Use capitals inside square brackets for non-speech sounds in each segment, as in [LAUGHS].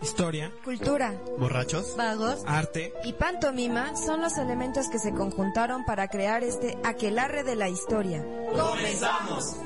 Historia, cultura, borrachos, vagos, arte. Y pantomima son los elementos que se conjuntaron para crear este aquelarre de la historia. ¡Comenzamos!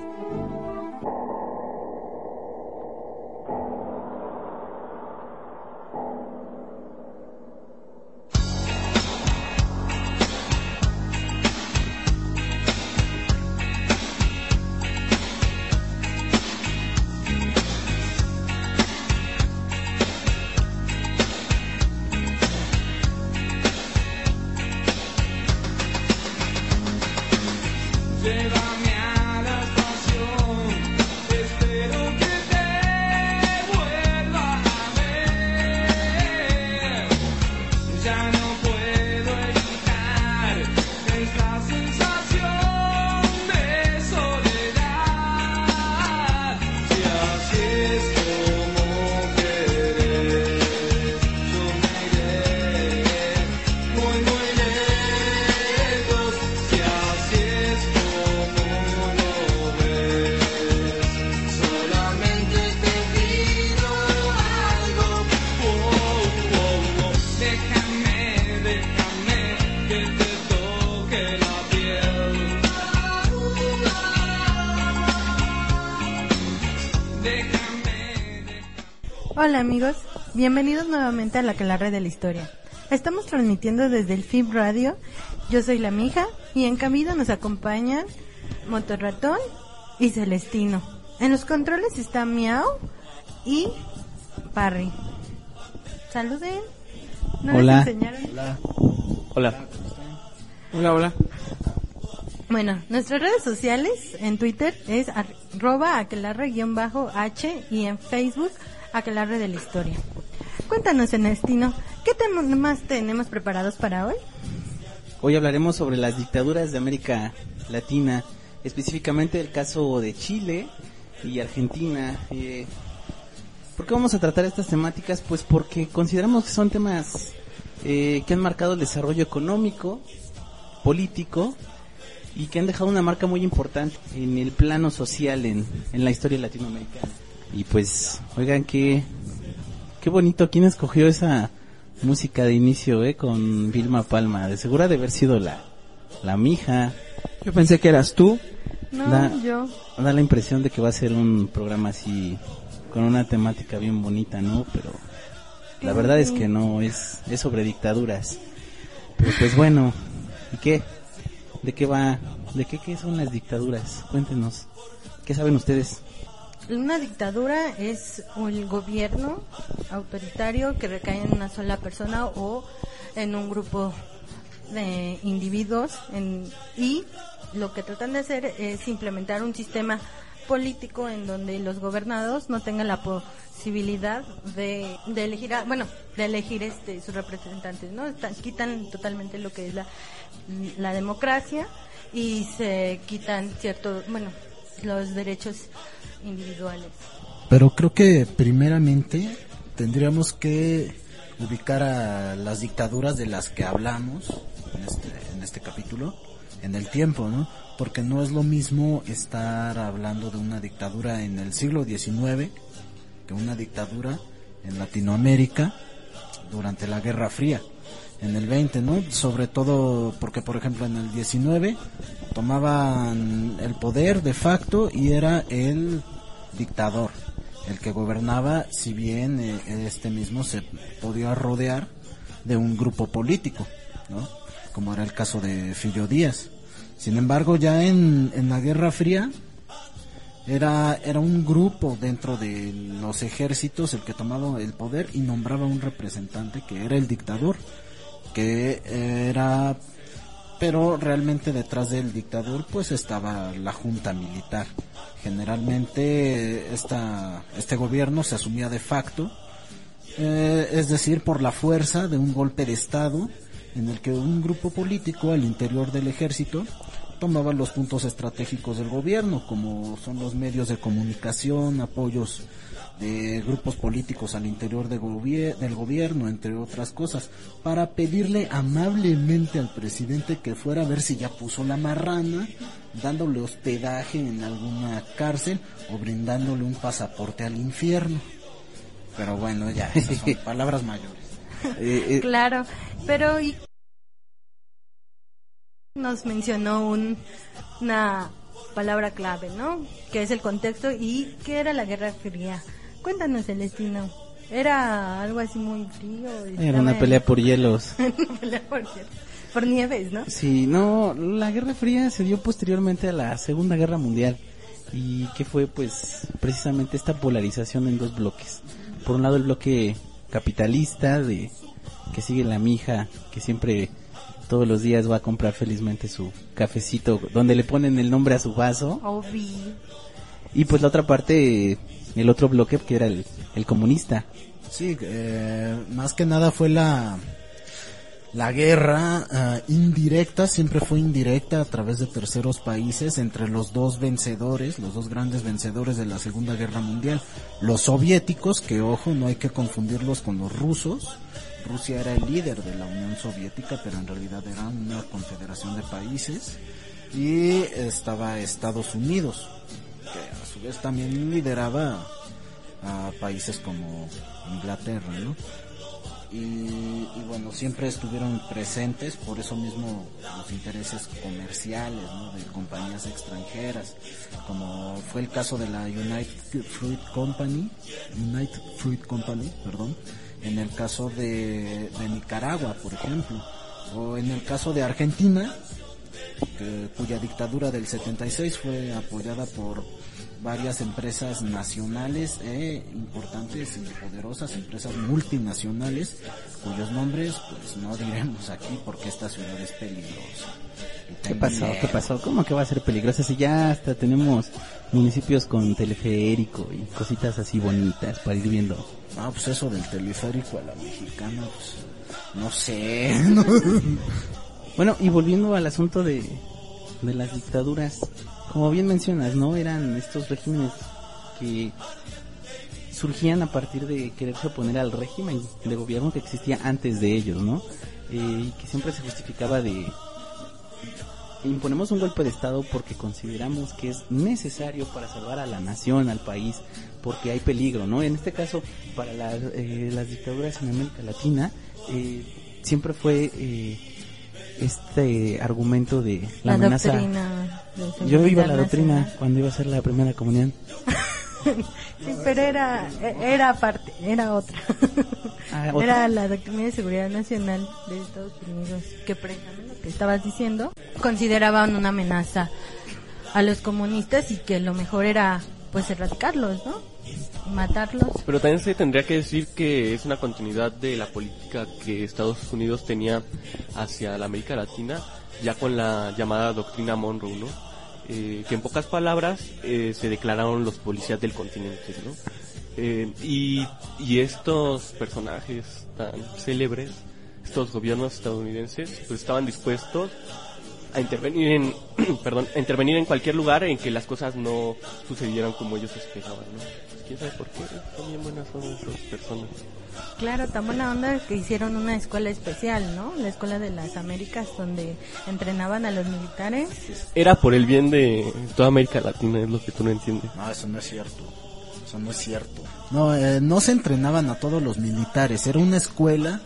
Hola amigos, bienvenidos nuevamente a la que la red de la historia. Estamos transmitiendo desde el FIB Radio. Yo soy la mija y en camino nos acompañan Motorratón y Celestino. En los controles está Miau y Parry. Saluden. ¿No Hola. les enseñaron? Hola. Hola. Hola, hola. Bueno, nuestras redes sociales en Twitter es arroba aquelarre-h y en Facebook aquelarre de la historia. Cuéntanos, Ernestino, ¿qué temas tenemos preparados para hoy? Hoy hablaremos sobre las dictaduras de América Latina, específicamente el caso de Chile y Argentina. Eh, ¿Por qué vamos a tratar estas temáticas? Pues porque consideramos que son temas eh, que han marcado el desarrollo económico, político y que han dejado una marca muy importante en el plano social en, en la historia latinoamericana. Y pues, oigan, qué, qué bonito. ¿Quién escogió esa música de inicio, eh? Con Vilma Palma. De segura de haber sido la, la mija. Yo pensé que eras tú. No, Da- yo. Da la impresión de que va a ser un programa así, con una temática bien bonita, ¿no? Pero la verdad es que no, es, es sobre dictaduras. Pero pues bueno, ¿y qué? ¿De qué va? ¿De qué, qué son las dictaduras? Cuéntenos. ¿Qué saben ustedes? Una dictadura es el gobierno autoritario que recae en una sola persona o en un grupo de individuos y lo que tratan de hacer es implementar un sistema político en donde los gobernados no tengan la posibilidad de, de elegir a- bueno de elegir este sus representantes no Están- quitan totalmente lo que es la la democracia y se quitan ciertos bueno los derechos individuales Pero creo que primeramente tendríamos que ubicar a las dictaduras de las que hablamos en este, en este capítulo en el tiempo, ¿no? Porque no es lo mismo estar hablando de una dictadura en el siglo XIX que una dictadura en Latinoamérica durante la Guerra Fría. En el 20, ¿no? Sobre todo porque, por ejemplo, en el 19 tomaban el poder de facto y era el dictador el que gobernaba, si bien eh, este mismo se podía rodear de un grupo político, ¿no? Como era el caso de Fillo Díaz. Sin embargo, ya en, en la Guerra Fría era, era un grupo dentro de los ejércitos el que tomaba el poder y nombraba un representante que era el dictador, que era pero realmente detrás del dictador pues estaba la junta militar. Generalmente esta, este gobierno se asumía de facto Eh, es decir, por la fuerza de un golpe de Estado en el que un grupo político al interior del ejército tomaba los puntos estratégicos del gobierno, como son los medios de comunicación, apoyos de grupos políticos al interior de gobier- del gobierno, entre otras cosas, para pedirle amablemente al presidente que fuera a ver si ya puso la marrana, dándole hospedaje en alguna cárcel o brindándole un pasaporte al infierno. Pero bueno, ya, esas son [LAUGHS] palabras mayores. Eh, eh, Claro, pero y nos mencionó un- una palabra clave, ¿no? Que es el contexto y que era la Guerra Fría. Cuéntanos, Celestino. Era algo así muy frío. era una pelea por hielos. [LAUGHS] Una pelea por, por nieves, ¿no? Sí, no, la Guerra Fría se dio posteriormente a la Segunda Guerra Mundial y que fue pues precisamente esta polarización en dos bloques. Por un lado el bloque capitalista de que sigue la mija, que siempre todos los días va a comprar felizmente su cafecito donde le ponen el nombre a su vaso Obi. y pues la otra parte el otro bloque que era el, el comunista. Sí, eh, más que nada fue la la guerra ah, indirecta, siempre fue indirecta a través de terceros países entre los dos vencedores, los dos grandes vencedores de la Segunda Guerra Mundial, los soviéticos, que ojo, no hay que confundirlos con los rusos. Rusia era el líder de la Unión Soviética, pero en realidad era una confederación de países. Y estaba Estados Unidos, que a su vez también lideraba a países como Inglaterra, ¿no? Y, y bueno, siempre estuvieron presentes, por eso mismo los intereses comerciales. De compañías extranjeras, como fue el caso de la United Fruit Company, United Fruit Company, perdón, en el caso de, de Nicaragua, por ejemplo, o en el caso de Argentina, que- cuya dictadura del 76 fue apoyada por varias empresas nacionales e importantes y poderosas empresas multinacionales cuyos nombres pues no diremos aquí porque esta ciudad es peligrosa. ¿Qué pasó? ¿Qué pasó? ¿Cómo que va a ser peligrosa si ya hasta tenemos municipios con teleférico y cositas así bonitas para ir viendo? Ah, pues eso del teleférico a la mexicana, pues no sé. ¿no? [LAUGHS] Bueno, y volviendo al asunto de, de las dictaduras, como bien mencionas, ¿no? Eran estos regímenes que surgían a partir de quererse oponer al régimen de gobierno que existía antes de ellos, ¿no? Eh, y que siempre se justificaba de imponemos un golpe de estado porque consideramos que es necesario para salvar a la nación, al país, porque hay peligro, ¿no? En este caso, para las, eh, las dictaduras en América Latina, eh, siempre fue eh, este argumento de la, La, amenaza. doctrina. de Yo iba a la doctrina nacional. cuando iba a hacer la primera comunión. [LAUGHS] Sí, pero era, era aparte, era otra. Ah, ¿otra? Era la Doctrina de Seguridad Nacional de Estados Unidos, que precisamente que estabas diciendo, consideraban una amenaza a los comunistas y que lo mejor era pues erradicarlos, ¿no? Matarlos. Pero también se tendría que decir que es una continuidad de la política que Estados Unidos tenía hacia la América Latina, ya con la llamada doctrina Monroe, ¿no? Eh, que en pocas palabras eh, se declararon los policías del continente, ¿no? Eh, y, y estos personajes tan célebres, estos gobiernos estadounidenses, pues estaban dispuestos a intervenir en, [CLEARS THROAT] perdón, a intervenir en cualquier lugar en que las cosas no sucedieran como ellos esperaban, ¿no? Pues, quién sabe por qué, son bien buenas son esas personas. Claro, tan buena onda que hicieron una escuela especial, ¿no? La Escuela de las Américas, donde entrenaban a los militares. Era por el bien de toda América Latina, es lo que tú no entiendes. No, eso no es cierto. Eso no es cierto. No, eh, no se entrenaban a todos los militares. Era una escuela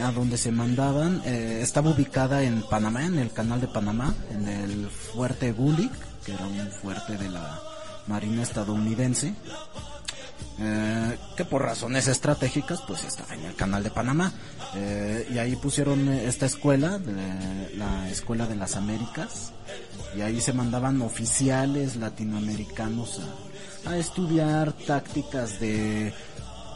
a donde se mandaban. eh, estaba ubicada en Panamá, en el canal de Panamá, en el fuerte Gulik, que era un fuerte de la Marina estadounidense. eh, que por razones estratégicas pues estaba en el canal de Panamá Eh, y ahí pusieron eh, esta escuela la escuela de las Américas y ahí se mandaban oficiales latinoamericanos a estudiar tácticas de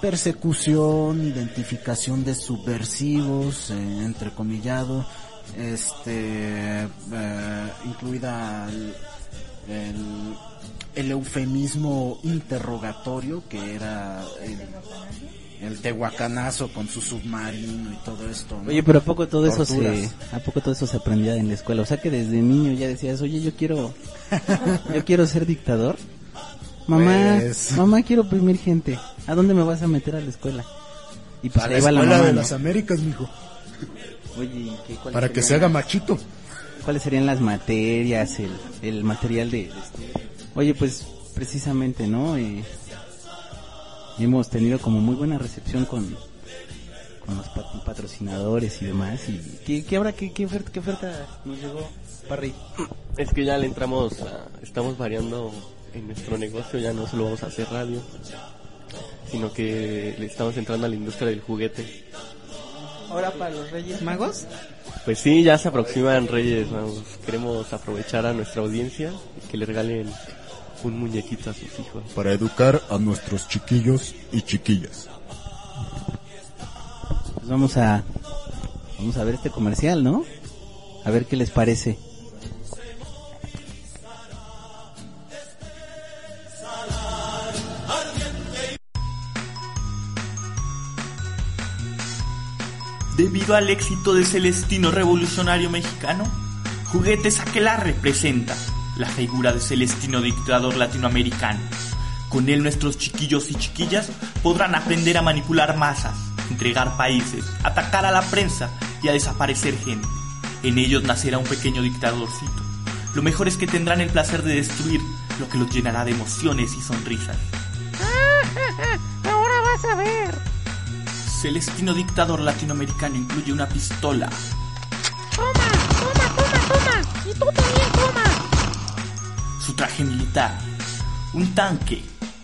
persecución, identificación de subversivos, eh, entrecomillado, este, eh, incluida el, el- el eufemismo interrogatorio que era el- el tehuacanazo con su submarino y todo esto. ¿no? Oye, pero a poco todo eso se, a poco todo eso se aprendía en la escuela. O sea que desde niño ya decías, oye, yo quiero, [LAUGHS] yo quiero ser dictador. Mamá, Pues- mamá, quiero oprimir gente. ¿A dónde me vas a meter a la escuela? Y pues Para ahí la va la escuela mamá, de ¿no? las Américas, mijo. Oye, ¿y qué- cuáles Para que se serían haga las- machito. ¿Cuáles serían las materias, el, el material de, de este- Oye, pues precisamente, ¿no? Eh, hemos tenido como muy buena recepción con, con los pat- patrocinadores y demás. ¿Y qué, qué habrá, qué, qué oferta, qué oferta nos llegó, Parry? Es que ya le entramos, a- estamos variando en nuestro negocio, ya no solo vamos a hacer radio, sino que le estamos entrando a la industria del juguete. Ahora para los Reyes Magos. Pues sí, ya se aproximan Reyes, vamos, queremos aprovechar a nuestra audiencia y que le regalen un muñequito a sus hijos. Para educar a nuestros chiquillos y chiquillas. Pues vamos a, vamos a ver este comercial, ¿no? A ver qué les parece. Debido al éxito de Celestino Revolucionario Mexicano, Juguetes Aquelarre representa la figura de Celestino Dictador Latinoamericano. Con él nuestros chiquillos y chiquillas podrán aprender a manipular masas, entregar países, atacar a la prensa y a desaparecer gente. En ellos nacerá un pequeño dictadorcito. Lo mejor es que tendrán el placer de destruir lo que los llenará de emociones y sonrisas. [LAUGHS] Celestino Dictador Latinoamericano incluye una pistola, Toma, toma, toma, toma. Y tú también toma. su traje militar, un tanque,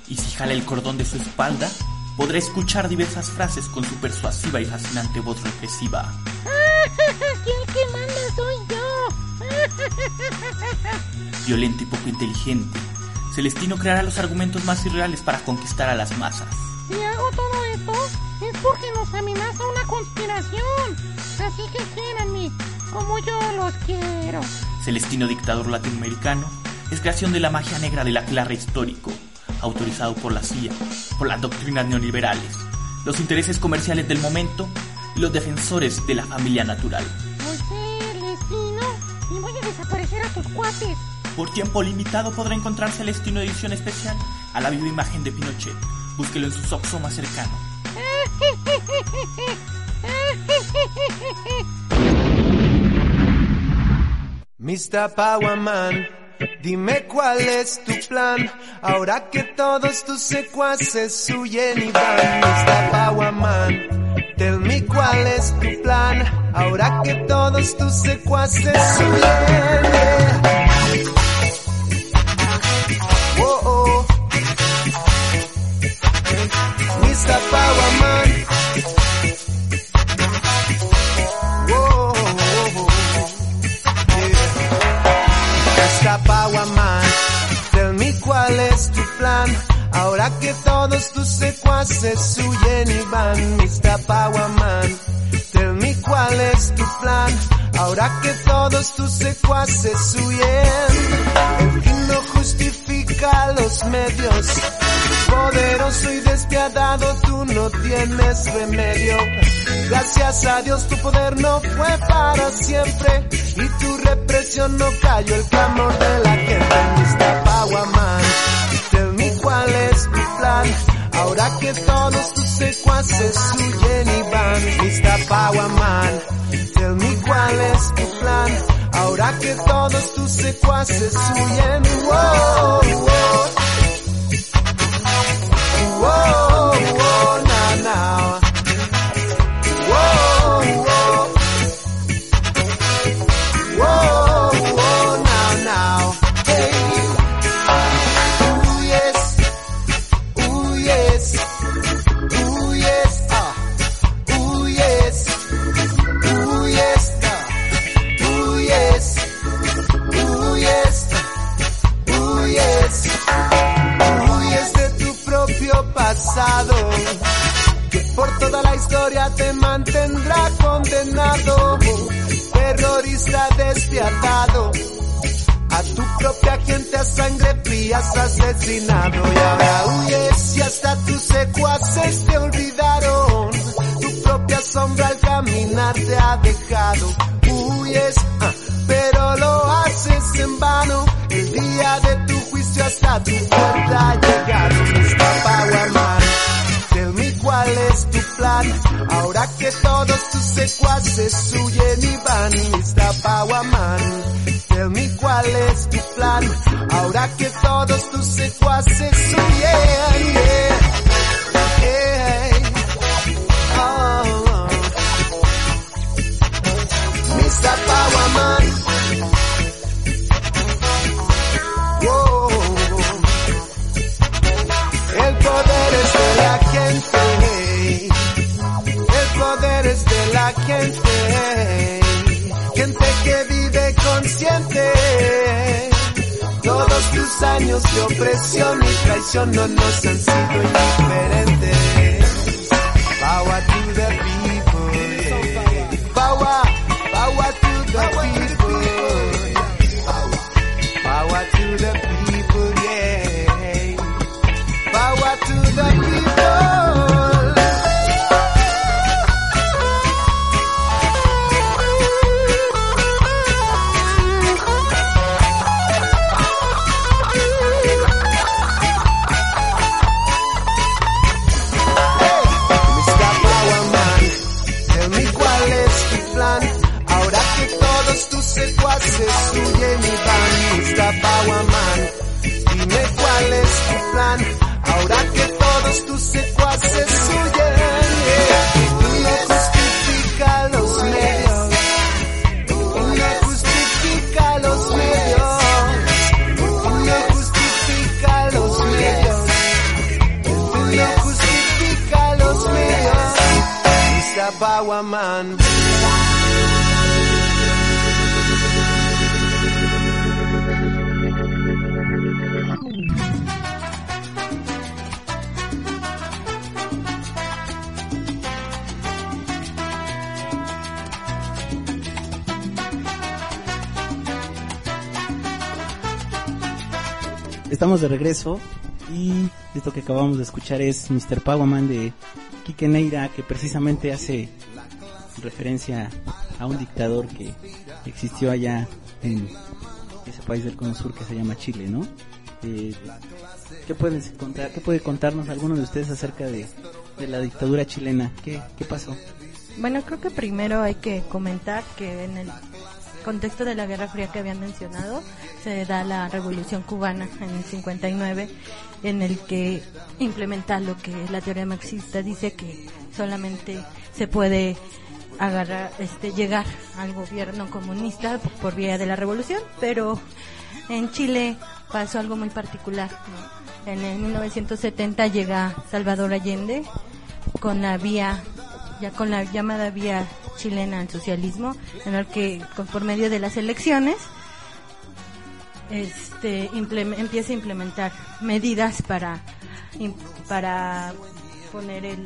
y si jala el cordón de su espalda, podrá escuchar diversas frases con su persuasiva y fascinante voz represiva. [LAUGHS] Aquí el que manda soy yo. [LAUGHS] Violento y poco inteligente, Celestino creará los argumentos más irreales para conquistar a las masas. Si hago todo como yo los quiero. Celestino Dictador Latinoamericano es creación de la magia negra del aclarre histórico, autorizado por la CIA, por las doctrinas neoliberales, los intereses comerciales del momento y los defensores de la familia natural. Soy Celestino y voy a desaparecer a tus cuates. Por tiempo limitado podrá encontrar Celestino edición especial a la viva imagen de Pinochet. Búsquelo en su Soxo más cercano. [LAUGHS] Mr. Powerman, dime cuál es tu plan. Ahora que todos tus secuaces huyen y van. Mr. Powerman, tell me cuál es tu plan. Ahora que todos tus secuaces huyen. Oh, oh. Mr. Powerman. Whoa, Ahora que todos tus secuaces huyen y van, Mr. Powerman, tell me cuál es tu plan. Ahora que todos tus secuaces huyen, el fin no justifica los medios. Poderoso y despiadado, tú no tienes remedio. Gracias a Dios tu poder no fue para siempre y tu represión no cayó el clamor de la gente. Mr. Powerman, Ahora que todos tus secuaces huyen y van, Mr. Powerman, tell me cuál es tu plan. Ahora que todos tus secuaces huyen, wow, wow. Terrorista despiadado, A tu propia gente a sangre fría has asesinado y ahora huyes y hasta tus secuaces te olvidaron. Tu propia sombra al caminar te ha dejado. Huyes, ah, pero lo haces en vano. El día de tu juicio hasta tu puerta Ahora que todos tus secuaces huyen y van, Mr. Powerman. Tell me cuál es tu plan. Ahora que todos tus secuaces huyen. De opresión y traición no nos han sido indiferentes. De regreso y esto que acabamos de escuchar es Mr. Powerman de Quique Neira que precisamente hace referencia a un dictador que existió allá en ese país del cono sur que se llama Chile, ¿no? Eh, ¿Qué puedes contar? ¿Qué puede contarnos alguno de ustedes acerca de, de la dictadura chilena? ¿Qué, qué pasó? Bueno, creo que primero hay que comentar que en el contexto de la Guerra Fría que habían mencionado, se da la Revolución Cubana en el 59, en el que implementa lo que la teoría marxista dice que solamente se puede agarrar, este, llegar al gobierno comunista por vía de la revolución, pero en Chile pasó algo muy particular. En el 1970 llega Salvador Allende con la vía ya con la llamada vía chilena al socialismo, en el que con- por medio de las elecciones este empieza a implementar medidas para para poner el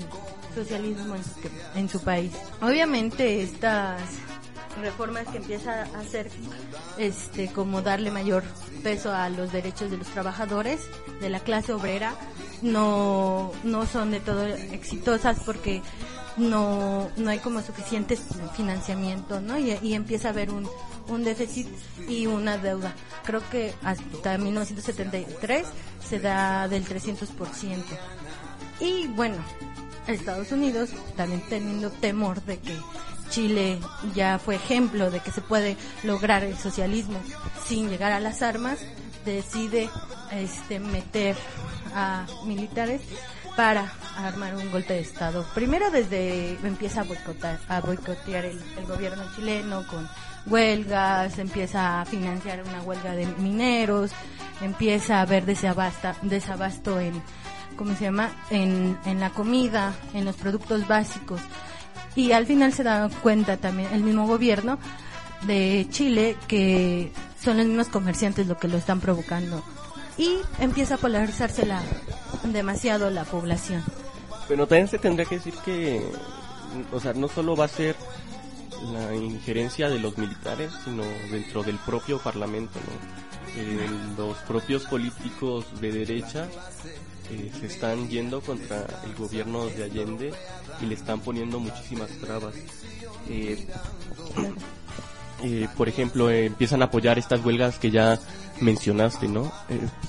socialismo en su, en su país. Obviamente estas reformas que empieza a hacer este como darle mayor peso a los derechos de los trabajadores de la clase obrera no no son de todo exitosas porque no no hay como suficiente financiamiento no y, y empieza a haber un un déficit y una deuda. Creo que hasta 1973 se da del 300% y bueno Estados Unidos también teniendo temor de que Chile ya fue ejemplo de que se puede lograr el socialismo sin llegar a las armas, decide este meter a militares para armar un golpe de estado. Primero desde empieza a a boicotear el, el gobierno chileno con huelgas, empieza a financiar una huelga de mineros, empieza a haber desabasta, desabasto en ¿cómo se llama? En, en la comida, en los productos básicos. Y al final se da cuenta también el mismo gobierno de Chile que son los mismos comerciantes lo que lo están provocando. Y empieza a polarizarse la, demasiado la población. Pero también se tendría que decir que, o sea, no solo va a ser la injerencia de los militares, sino dentro del propio parlamento, ¿no? eh, los propios políticos de derecha eh, se están yendo contra el gobierno de Allende y le están poniendo muchísimas trabas. Eh, eh, por ejemplo, eh, empiezan a apoyar estas huelgas que ya mencionaste, ¿no?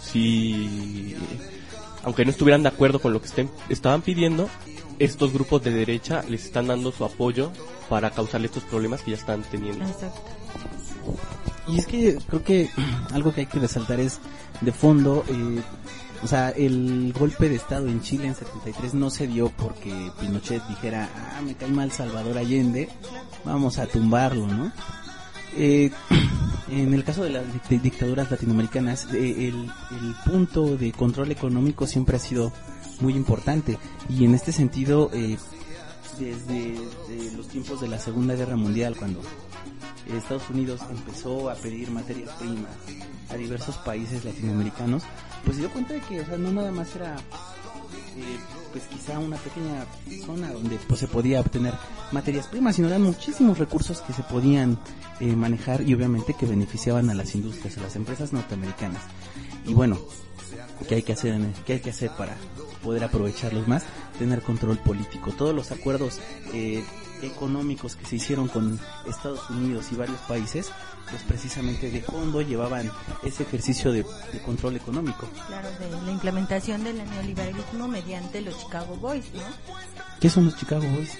Si, aunque no estuvieran de acuerdo con lo que estén, estaban pidiendo, estos grupos de derecha les están dando su apoyo para causarle estos problemas que ya están teniendo. Y es que creo que [CLEARS THROAT] algo que hay que resaltar es, de fondo, eh, o sea, el golpe de Estado en Chile en 73 no se dio porque Pinochet dijera, ah, me cae mal Salvador Allende, vamos a tumbarlo, ¿no? Eh, [CLEARS THROAT] en el caso de las dic- dictaduras latinoamericanas, eh, el, punto de control económico siempre ha sido muy importante. Y en este sentido, eh, desde de los tiempos de la Segunda Guerra Mundial, cuando Estados Unidos empezó a pedir materias primas a diversos países latinoamericanos, pues se dio cuenta de que, o sea, no nada más era, eh, pues quizá una pequeña zona donde pues se podía obtener materias primas, sino eran muchísimos recursos que se podían eh, manejar y obviamente que beneficiaban a las industrias, a las empresas norteamericanas. Y bueno, ¿qué hay que hacer, qué hay que hacer para poder aprovecharlos más? Tener control político. Todos los acuerdos eh, económicos que se hicieron con Estados Unidos y varios países, pues precisamente de fondo llevaban ese ejercicio de, de control económico. Claro, de la implementación del neoliberalismo mediante los Chicago Boys, ¿no? ¿Qué son los Chicago Boys?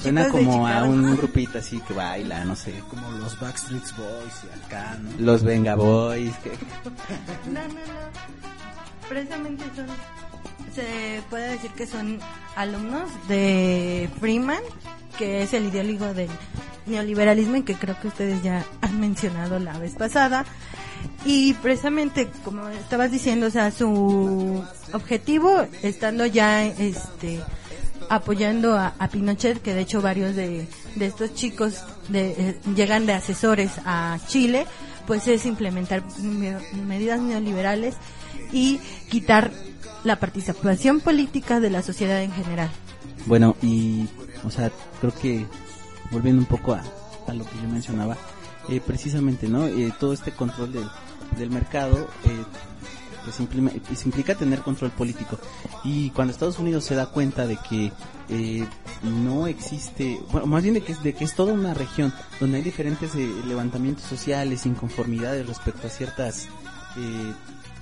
Suena como a un [LAUGHS] grupito así que baila, no sé. Como los Backstreet Boys y acá, ¿no? Los Venga Boys. Que... No, no, no. Precisamente son, se puede decir que son alumnos de Freeman, que es el ideólogo del neoliberalismo y que creo que ustedes ya han mencionado la vez pasada. Y precisamente, como estabas diciendo, o sea, su objetivo, estando ya, este, apoyando a, Pinochet, que de hecho varios de, de estos chicos de, eh, llegan de asesores a Chile, pues es implementar me- medidas neoliberales y quitar la participación política de la sociedad en general. Bueno, y, o sea, creo que volviendo un poco a, lo que yo mencionaba, eh, precisamente, ¿no? Eh, todo este control del, del mercado, eh, pues, implima- pues implica tener control político. Y cuando Estados Unidos se da cuenta de que eh, no existe, bueno, más bien de que, de que es toda una región donde hay diferentes eh, levantamientos sociales, inconformidades respecto a ciertas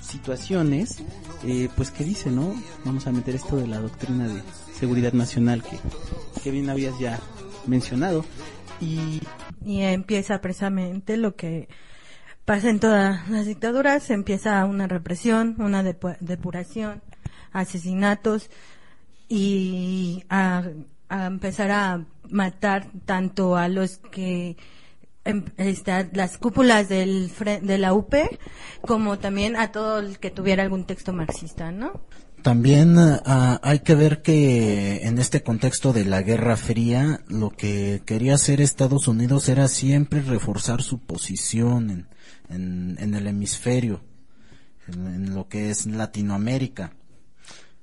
situaciones, eh, pues que dice, ¿no? Vamos a meter esto de la doctrina de seguridad nacional que, que bien habías ya mencionado. Y Y empieza precisamente lo que pasa en todas las dictaduras, empieza una represión, una depu- depuración, asesinatos y a, empezar a matar tanto a los que está, las cúpulas de la UP como también a todo el que tuviera algún texto marxista, ¿no? También ah, hay que ver que en este contexto de la Guerra Fría, lo que quería hacer Estados Unidos era siempre reforzar su posición en, en, el hemisferio, en, en lo que es Latinoamérica.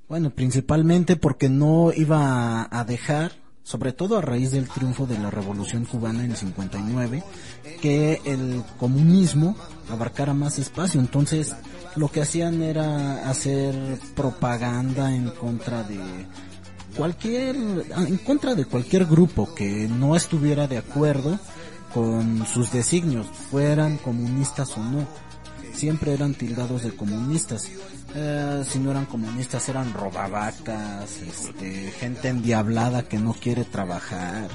Bueno, principalmente porque no iba a dejar, sobre todo a raíz del triunfo de la Revolución Cubana en el 59, que el comunismo abarcara más espacio. Entonces, lo que hacían era hacer propaganda en contra de cualquier, en contra de cualquier grupo que no estuviera de acuerdo con sus designios, fueran comunistas o no. Siempre eran tildados de comunistas. Eh, si no eran comunistas eran robavacas, este, gente endiablada que no quiere trabajar,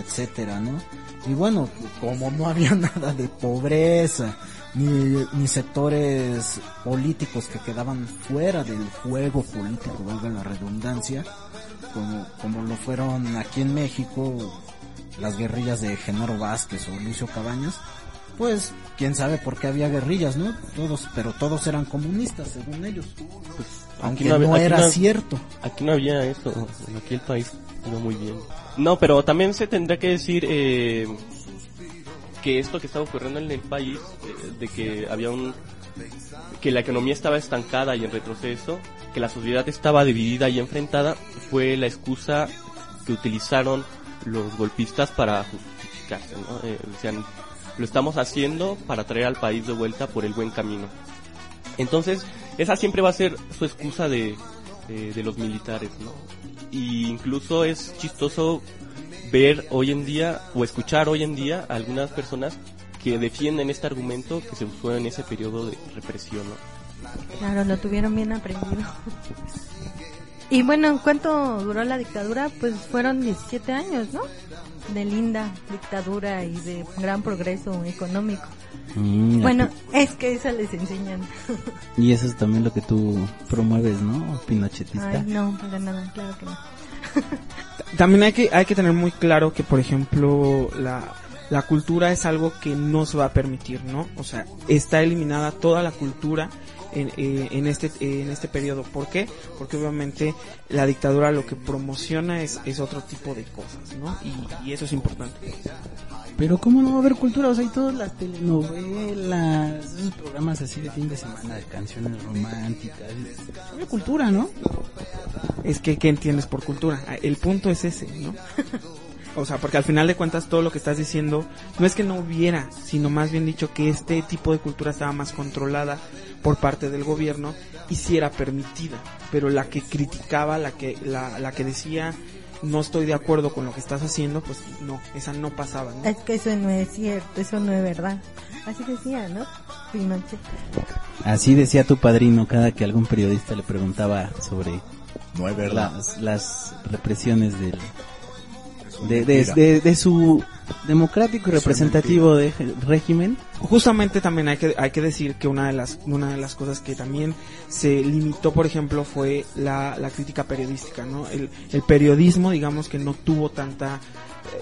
etcétera, ¿no? Y bueno, como no había [LAUGHS] nada de pobreza, ni, ni sectores políticos que quedaban fuera del juego político, valga la redundancia, como, como lo fueron aquí en México las guerrillas de Genaro Vázquez o Lucio Cabañas, pues quién sabe por qué había guerrillas, ¿no? Todos, pero todos eran comunistas según ellos. Aunque no, había- era no- cierto. Aquí no había eso, aquí el país iba muy bien. No, pero también se tendría que decir eh, que esto que estaba ocurriendo en el país, eh, de que había un que la economía estaba estancada y en retroceso, que la sociedad estaba dividida y enfrentada, fue la excusa que utilizaron los golpistas para justificarse, ¿no? Eh, decían, lo estamos haciendo para traer al país de vuelta por el buen camino. Entonces, esa siempre va a ser su excusa de, de, de los militares, ¿no? Y incluso es chistoso ver hoy en día o escuchar hoy en día a algunas personas que defienden este argumento que se usó en ese periodo de represión, ¿no? Claro, lo tuvieron bien aprendido. [LAUGHS] Y bueno, ¿en cuánto duró la dictadura? Pues fueron 17 años, ¿no? De linda dictadura y de gran progreso económico. Mm, Bueno, es que eso les enseñan. Y eso es también lo que tú promueves, ¿no? Pinochetista. Ay, no, para nada, claro que no. También hay que, hay que tener muy claro que, por ejemplo, la, la cultura es algo que no se va a permitir, ¿no? O sea, está eliminada toda la cultura en, eh, en este eh, en este periodo. ¿Por qué? Porque obviamente la dictadura lo que promociona es, es otro tipo de cosas, ¿no? Y, y eso es importante. Pero ¿cómo no va a haber cultura? O sea, hay todas las telenovelas, esos programas así de fin de semana de canciones románticas. Había cultura, ¿no? Es que, ¿qué entiendes por cultura? Ah, El punto es ese, ¿no? O sea, porque al final de cuentas todo lo que estás diciendo no es que no hubiera, sino más bien dicho que este tipo de cultura estaba más controlada por parte del gobierno y sí era permitida, pero la que criticaba, la que la, la que decía no estoy de acuerdo con lo que estás haciendo, pues no, esa no pasaba, ¿no? Es que eso no es cierto, eso no es verdad. Así decía, ¿no? Pinochet. Así decía tu padrino cada que algún periodista le preguntaba sobre No es verdad. las, las represiones del de, de, de- de su democrático y representativo de régimen. Justamente también hay que hay que decir que una de las una de las cosas que también se limitó, por ejemplo, fue la, la crítica periodística, ¿no? El, el periodismo, digamos que no tuvo tanta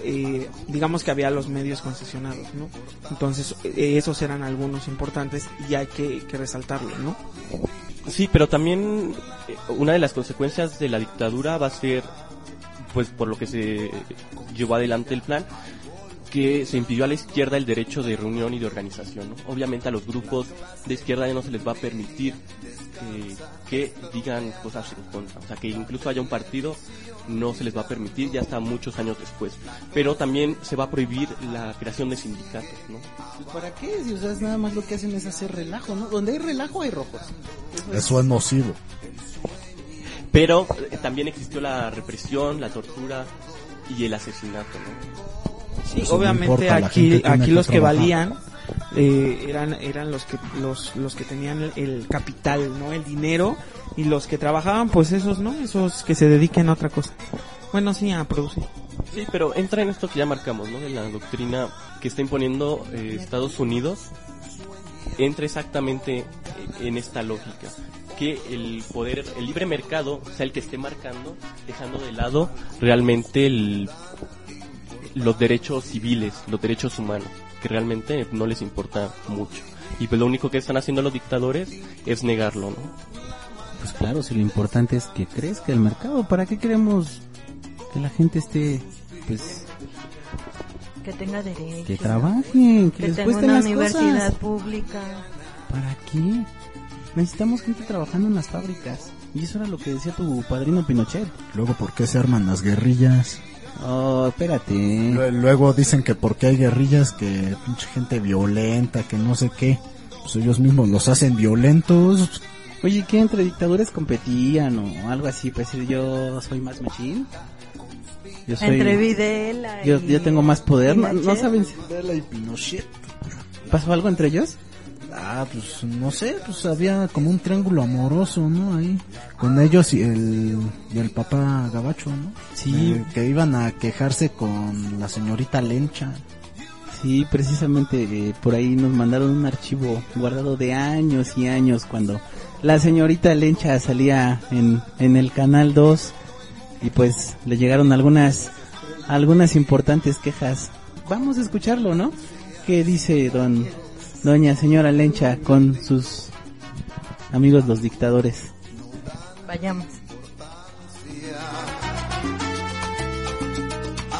eh, digamos que había los medios concesionados, ¿no? Entonces, eh, esos eran algunos importantes y hay que, que resaltarlo, ¿no? Sí, pero también eh, una de las consecuencias de la dictadura va a ser, pues por lo que se llevó adelante el plan, que se impidió a la izquierda el derecho de reunión y de organización. ¿no? Obviamente a los grupos de izquierda ya no se les va a permitir eh, que digan cosas en contra. O sea, que incluso haya un partido no se les va a permitir ya hasta muchos años después. Pero también se va a prohibir la creación de sindicatos, ¿no? ¿Para qué? Si, o sea, es nada más lo que hacen es hacer relajo, ¿no? Donde hay relajo hay rojos. Eso es nocivo. Pero eh, también existió la represión, la tortura y el asesinato, ¿no? Sí, Eso no obviamente aquí aquí que los que trabajar. valían eh, eran eran los que los los que tenían el, el capital, ¿no? El dinero y los que trabajaban, pues esos, ¿no? Esos que se dediquen a otra cosa. Bueno, sí, a producir. Sí, pero entra en esto que ya marcamos, ¿no? De la doctrina que está imponiendo eh, Estados Unidos. Entra exactamente en esta lógica. Que el poder, el libre mercado sea el que esté marcando, dejando de lado realmente el, los derechos civiles, los derechos humanos, que realmente no les importa mucho. Y pues lo único que están haciendo los dictadores es negarlo, ¿no? Pues claro, si lo importante es que crezca el mercado, ¿para qué queremos que la gente esté, pues, Que tenga derecho. que trabajen, que, Que les tenga cuesten una las universidad cosas? pública. ¿Para qué? Necesitamos gente trabajando en las fábricas. Y eso era lo que decía tu padrino Pinochet. Luego, ¿por qué se arman las guerrillas? Oh, espérate. Lue- Luego dicen que porque hay guerrillas, que pinche gente violenta, que no sé qué. Pues ellos mismos los hacen violentos. Oye, ¿qué entre dictadores competían o algo así? Pues yo soy más machín. Yo soy... Entre Videla y Yo, yo tengo más poder. ¿No, no saben si Videla y Pinochet. pasó algo entre ellos? Ah, pues no sé, pues había como un triángulo amoroso, ¿no? Ahí, con ellos y el, y el papá Gabacho, ¿no? Sí. Eh, que iban a quejarse con la señorita Lencha. Sí, precisamente eh, por ahí nos mandaron un archivo guardado de años y años cuando la señorita Lencha salía en, en el canal 2 y pues le llegaron algunas algunas importantes quejas. Vamos a escucharlo, ¿no? ¿Qué dice don doña señora Lencha con sus amigos los dictadores? Vayamos.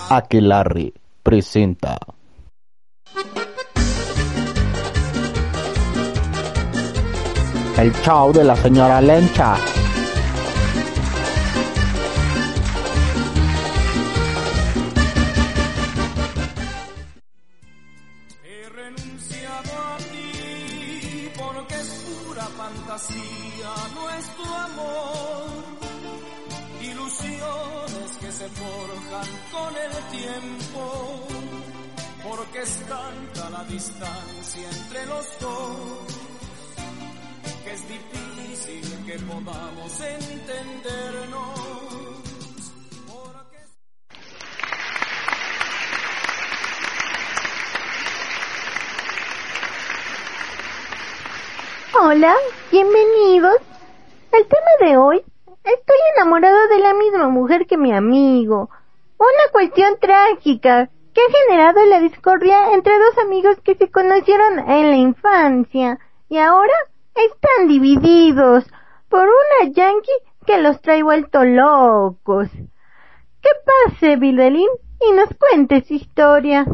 Aquelarre presenta. El show de la señora Lencha. Distancia entre los dos, que es difícil que podamos entendernos. Hola, bienvenidos. El tema de hoy, estoy enamorado de la misma mujer que mi amigo. Una cuestión trágica que ha generado la discordia entre dos amigos que se conocieron en la infancia y ahora están divididos por una yankee que los trae vuelto locos. Que pase, Bildelín, y nos cuente su historia.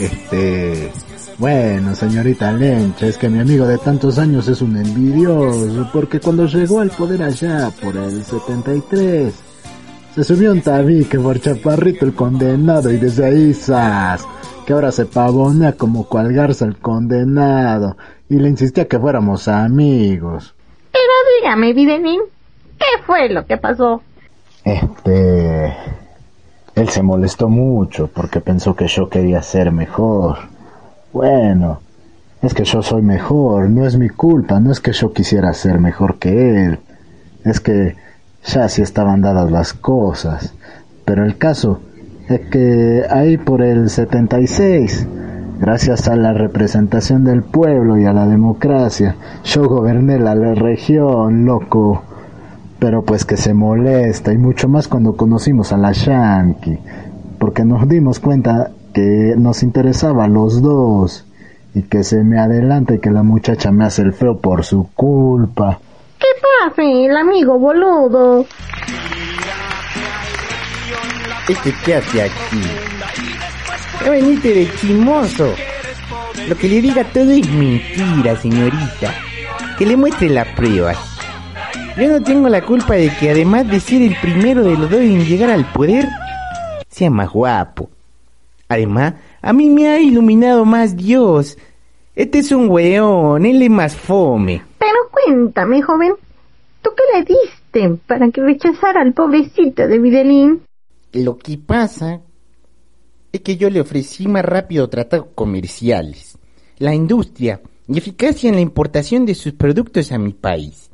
Este, bueno, señorita Lencha, es que mi amigo de tantos años es un envidioso, porque cuando llegó al poder allá por el 73, se subió un tabique por chaparrito el condenado y desde ahí, ¡zas! que ahora se pavonea como cual garza el condenado, y le insistía que fuéramos amigos. Pero dígame, Videlín, ¿qué fue lo que pasó? Este, él se molestó mucho porque pensó que yo quería ser mejor. Bueno, es que yo soy mejor, no es mi culpa, no es que yo quisiera ser mejor que él, es que ya sí estaban dadas las cosas. Pero el caso es que ahí por el 76, gracias a la representación del pueblo y a la democracia, yo goberné la región, loco pero pues que se molesta y mucho más cuando conocimos a la Yankee, porque nos dimos cuenta que nos interesaba a los dos y que se me adelanta y que la muchacha me hace el feo por su culpa. ¿Qué pasa, el amigo boludo? ¿Este qué hace aquí? Ya veniste de chimoso. Lo que le diga todo es mentira, señorita. Que le muestre la prueba. Yo no tengo la culpa de que además de ser el primero de los dos en llegar al poder, sea más guapo. Además, a mí me ha iluminado más Dios. Este es un weón, él es más fome. Pero cuéntame, joven, ¿tú qué le diste para que rechazara al pobrecito de Videlín? Lo que pasa es que yo le ofrecí más rápido tratados comerciales, la industria y eficacia en la importación de sus productos a mi país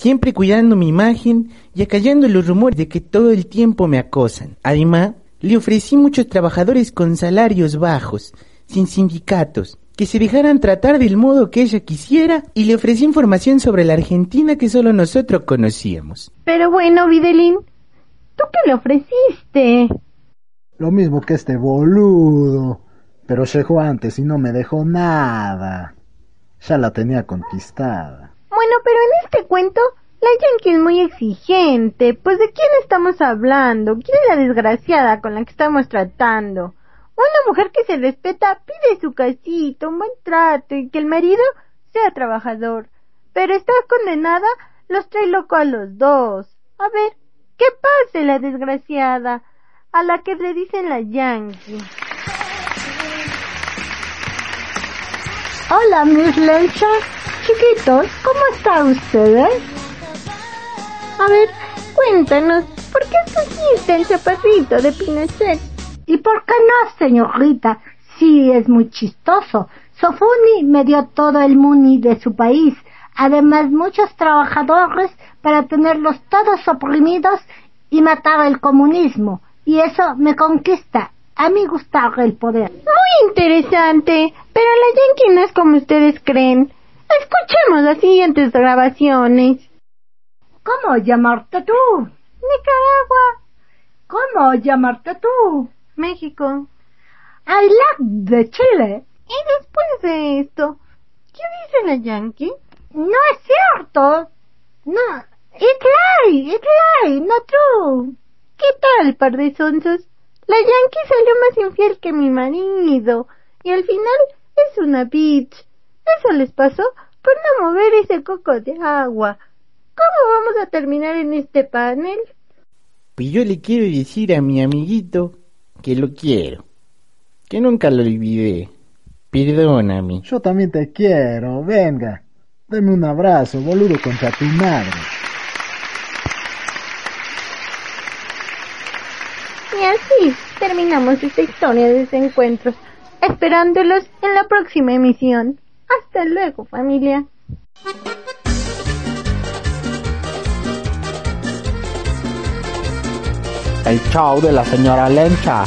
siempre cuidando mi imagen y acallando los rumores de que todo el tiempo me acosan. Además, le ofrecí muchos trabajadores con salarios bajos, sin sindicatos, que se dejaran tratar del modo que ella quisiera y le ofrecí información sobre la Argentina que solo nosotros conocíamos. Pero bueno, Videlín, ¿tú qué le ofreciste? Lo mismo que este boludo. Pero llegó antes y no me dejó nada. Ya la tenía conquistada. Bueno, pero en este cuento, la Yankee es muy exigente. Pues de quién estamos hablando? ¿Quién es la desgraciada con la que estamos tratando? Una mujer que se respeta pide su casito, un buen trato y que el marido sea trabajador. Pero está condenada, los trae loco a los dos. A ver, ¿qué pasa la desgraciada? A la que le dicen la Yankee. Hola, mis lechas. Chiquitos, ¿cómo están ustedes? A ver, cuéntanos, ¿por qué escogiste el chaparrito de Pinochet? ¿Y por qué no, señorita? Sí, es muy chistoso. Sofuni me dio todo el muni de su país, además muchos trabajadores para tenerlos todos oprimidos y matar el comunismo. Y eso me conquista. A mí gustaba el poder. Muy interesante, pero la Yankee no es como ustedes creen. Escuchemos las siguientes grabaciones. ¿Cómo llamarte tú? Nicaragua. ¿Cómo llamarte tú? México. I like de Chile. Y después de esto, ¿qué dice la Yankee? No es cierto. No. It's lie, it's lie, no true. ¿Qué tal, par de sonsos? La Yankee salió más infiel que mi marido. Y al final es una bitch. Eso les pasó por no mover ese coco de agua. ¿Cómo vamos a terminar en este panel? Pues yo le quiero decir a mi amiguito que lo quiero, que nunca lo olvidé, Perdóname. Yo también te quiero, venga. Deme un abrazo, boludo, contra tu madre. Y así terminamos esta historia de desencuentros, esperándolos en la próxima emisión. Hasta luego, familia. El show de la señora Lencha.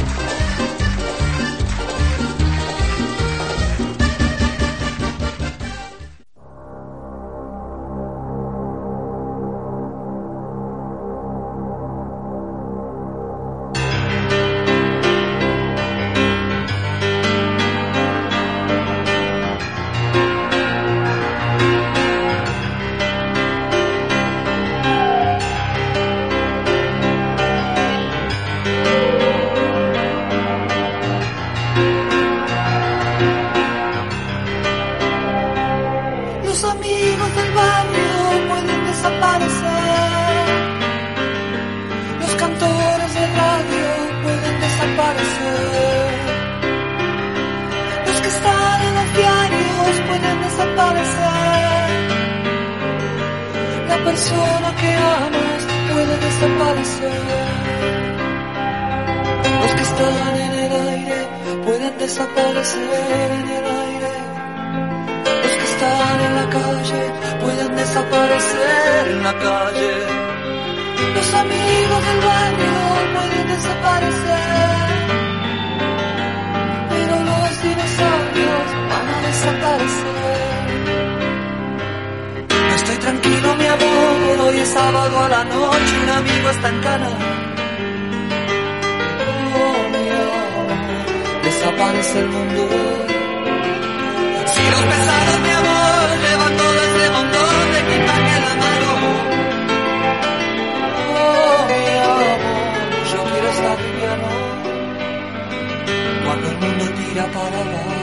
Para abajo,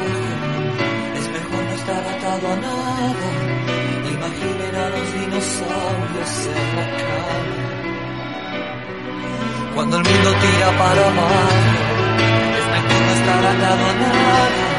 es mejor no estar atado a nada. Imaginen a los dinosaurios en la cama. Cuando el mundo tira para abajo, es mejor no estar atado a nada.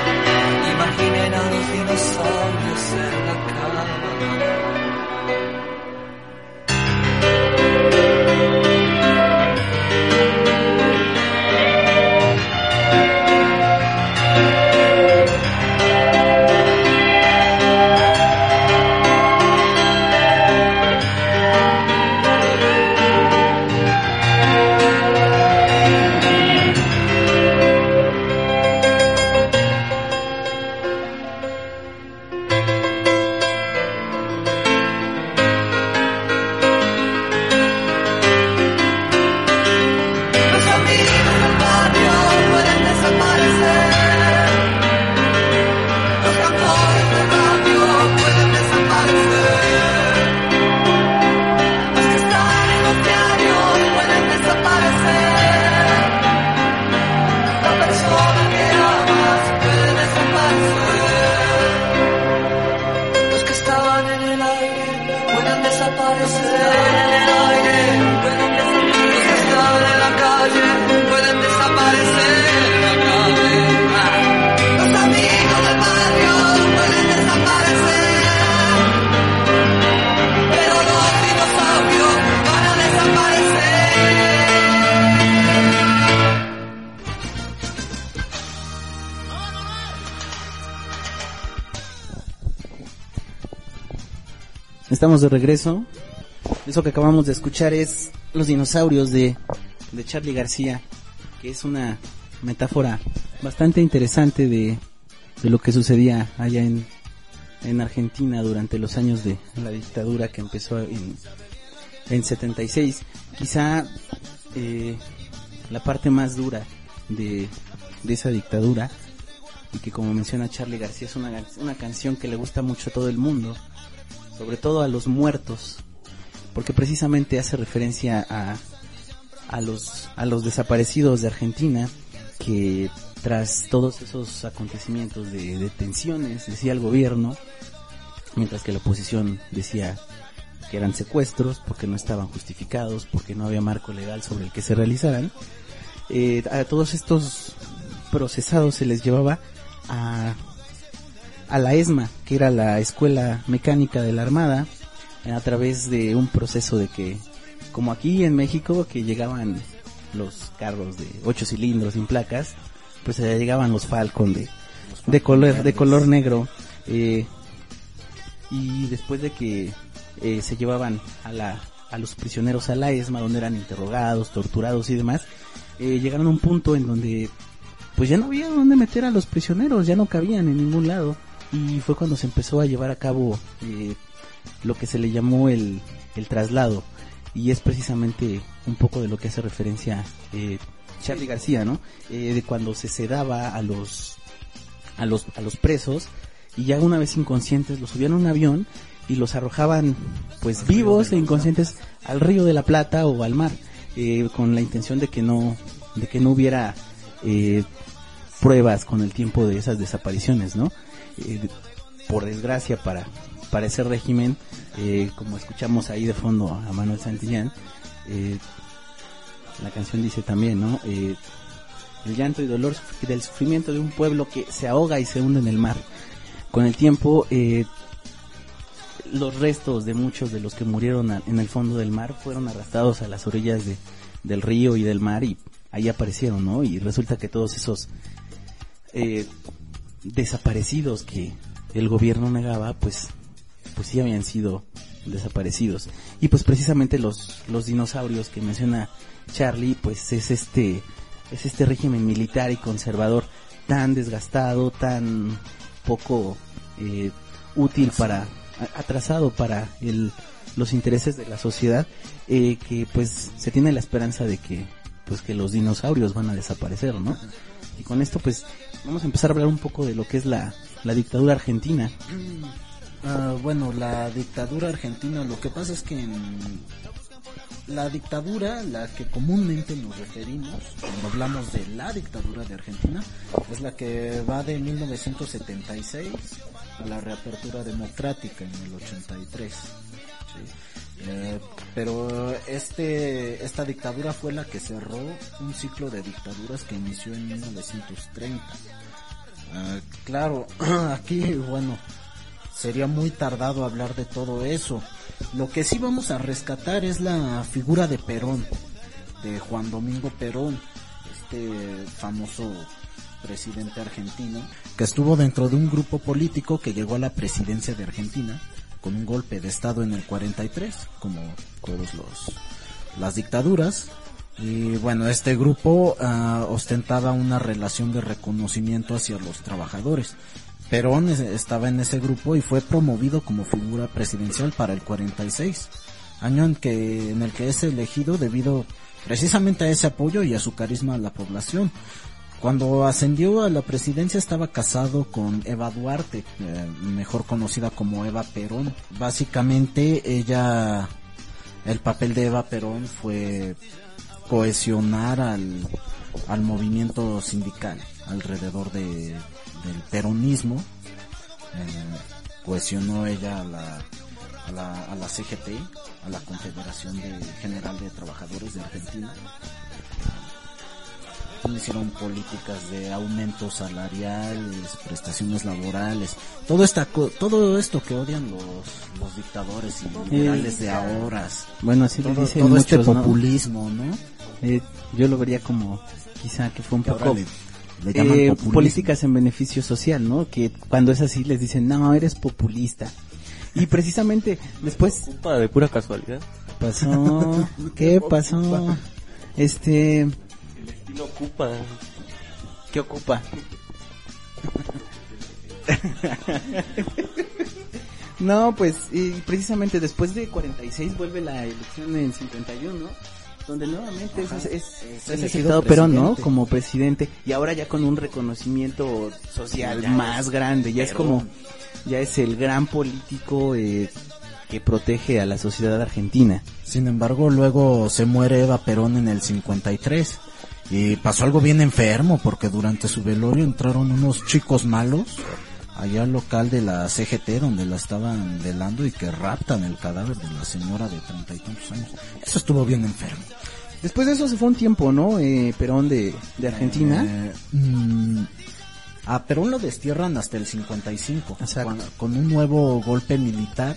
Estamos de regreso. Eso que acabamos de escuchar es Los dinosaurios de, de Charlie García, que es una metáfora bastante interesante de, lo que sucedía allá en, en Argentina durante los años de la dictadura que empezó en, en 76. Quizá eh, la parte más dura de, de esa dictadura y que como menciona Charlie García es una, una canción que le gusta mucho a todo el mundo, sobre todo a los muertos, porque precisamente hace referencia a, a los a los desaparecidos de Argentina que tras todos esos acontecimientos de detenciones decía el gobierno mientras que la oposición decía que eran secuestros porque no estaban justificados porque no había marco legal sobre el que se realizaran eh, a todos estos procesados se les llevaba a a la ESMA, que era la escuela mecánica de la Armada, a través de un proceso de que, como aquí en México, que llegaban los carros de ocho cilindros sin placas, pues allá llegaban los Falcon de, de color, de color negro, eh, y después de que eh, se llevaban a la, a los prisioneros a la ESMA, donde eran interrogados, torturados y demás, eh, llegaron a un punto en donde pues ya no había dónde meter a los prisioneros, ya no cabían en ningún lado. Y fue cuando se empezó a llevar a cabo eh, lo que se le llamó el, el traslado. Y es precisamente un poco de lo que hace referencia eh, Charlie García, ¿no? Eh, de cuando se sedaba a los, a los, a los presos y ya una vez inconscientes los subían a un avión y los arrojaban pues vivos e inconscientes al río de la Plata o al mar eh, con la intención de que no de que no hubiera eh, pruebas con el tiempo de esas desapariciones, ¿no? Eh, por desgracia para, para ese régimen, eh, como escuchamos ahí de fondo a Manuel Santillán, eh, la canción dice también, ¿no? El llanto y dolor del sufrimiento de un pueblo que se ahoga y se hunde en el mar. Con el tiempo, los restos de muchos de los que murieron en el fondo del mar fueron arrastrados a las orillas de, del río y del mar y ahí aparecieron, ¿no? Y resulta que todos esos desaparecidos que el gobierno negaba, pues, pues sí habían sido desaparecidos. Y pues precisamente los, los dinosaurios que menciona Charlie, pues es este, es este régimen militar y conservador tan desgastado, tan poco eh, útil para, atrasado para el, los intereses de la sociedad, eh, que pues se tiene la esperanza de que, pues que los dinosaurios van a desaparecer, ¿no? Y con esto pues vamos a empezar a hablar un poco de lo que es la, la dictadura argentina. Ah, bueno, la dictadura argentina, lo que pasa es que en la dictadura, la que comúnmente nos referimos cuando hablamos de la dictadura de Argentina, es la que va de 1976 a la reapertura democrática en el 83. sí. Eh, pero este esta dictadura fue la que cerró un ciclo de dictaduras que inició en 1930. Ah, claro, [CLEARS THROAT] aquí, bueno, sería muy tardado hablar de todo eso. Lo que sí vamos a rescatar es la figura de Perón, de Juan Domingo Perón, este famoso presidente argentino, que estuvo dentro de un grupo político que llegó a la presidencia de Argentina con un golpe de estado en el 43, como todos los las dictaduras. Y bueno, este grupo ah, ostentaba una relación de reconocimiento hacia los trabajadores. Perón es- estaba en ese grupo y fue promovido como figura presidencial para el 46, año en que en el que es elegido debido precisamente a ese apoyo y a su carisma a la población. Cuando ascendió a la presidencia estaba casado con Eva Duarte, eh, mejor conocida como Eva Perón. Básicamente ella, el papel de Eva Perón fue cohesionar al, al movimiento sindical alrededor de, del peronismo. Eh, cohesionó ella a la, a la, a la CGT, a la Confederación de General de Trabajadores de Argentina. Hicieron políticas de aumento salariales, prestaciones laborales, todo esta, todo esto que odian los, los dictadores y liberales de ahora. Bueno, así le todo, dicen todo este muchos, ¿no? populismo, ¿no? Eh, yo lo vería como quizá que fue un Que poco le- le eh, políticas en beneficio social, ¿no? Que cuando es así les dicen, no, eres populista. Y precisamente después... Ocupa de pura casualidad. Pasó, [LAUGHS] ¿qué pasó? Este... Estilo ocupa. ¿Qué ocupa? no, pues y precisamente después de 46 vuelve la elección en 51, ¿no? Donde nuevamente Ajá. es, es, Es es elegido aceptado Perón, ¿no? Como presidente y ahora ya con un reconocimiento social Ya más grande, ya es como ya es el gran político eh, que protege a la sociedad argentina. Sin embargo, luego se muere Eva Perón en el 53 y pasó algo bien enfermo porque durante su velorio entraron unos chicos malos allá al local de la CGT donde la estaban velando y que raptan el cadáver de la señora de treinta y tantos años. Eso estuvo bien enfermo. Después de eso se fue un tiempo, ¿no? Eh, Perón de, de Argentina. Eh, mm, A Perón lo destierran hasta el 55, con, con un nuevo golpe militar,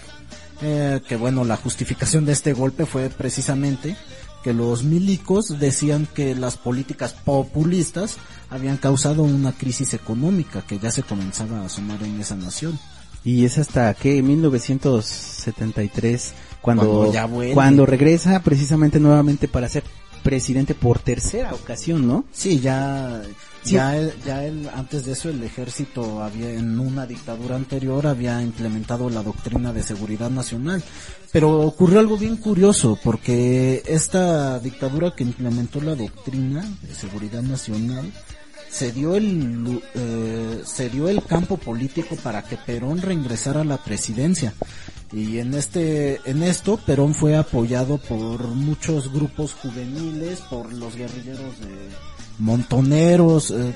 eh, que bueno, la justificación de este golpe fue precisamente que los milicos decían que las políticas populistas habían causado una crisis económica que ya se comenzaba a asomar en esa nación. Y es hasta que 1973 cuando Cuando cuando regresa precisamente nuevamente para ser presidente por tercera ocasión, ¿no? Sí, ya Sí. ya él- ya él, antes de eso el ejército había en una dictadura anterior había implementado la doctrina de seguridad nacional, pero ocurrió algo bien curioso porque esta dictadura que implementó la doctrina de seguridad nacional se dio el eh, se dio el campo político para que Perón reingresara a la presidencia y en este en esto Perón fue apoyado por muchos grupos juveniles por los guerrilleros de montoneros eh,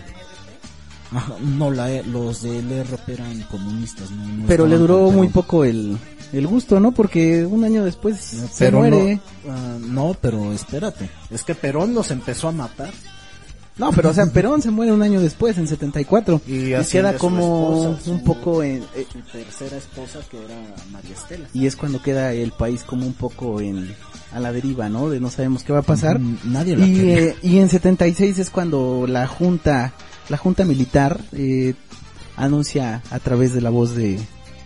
no la, los del ERP eran comunistas no, no Pero le duró con muy poco el, el gusto, ¿no? Porque un año después se muere. No, ah, no, pero espérate. Es que Perón los empezó a matar. No, pero o sea, Perón se muere un año después, en 74. Y, así queda como esposa, un poco en... eh, su tercera esposa que era María Estela. y es cuando queda el país como un poco en a la deriva, ¿no? De no sabemos qué va a pasar. Nadie la y, eh, y en 76 es cuando la junta, la junta militar eh, anuncia a través de la voz de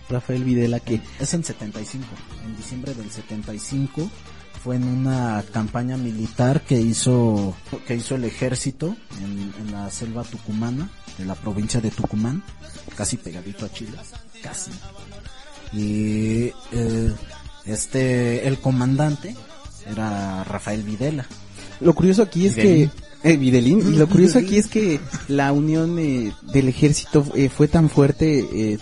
Rafael Videla que Es en 75, en diciembre del 75 fue en una campaña militar que hizo que hizo el ejército en, en la selva tucumana de la provincia de Tucumán, casi pegadito a Chile, casi. Y eh, este el comandante era Rafael Videla. Lo curioso aquí es Videlín. que eh, Videlín, y lo curioso aquí es que [LAUGHS] la unión eh, del ejército eh, fue tan fuerte, eh,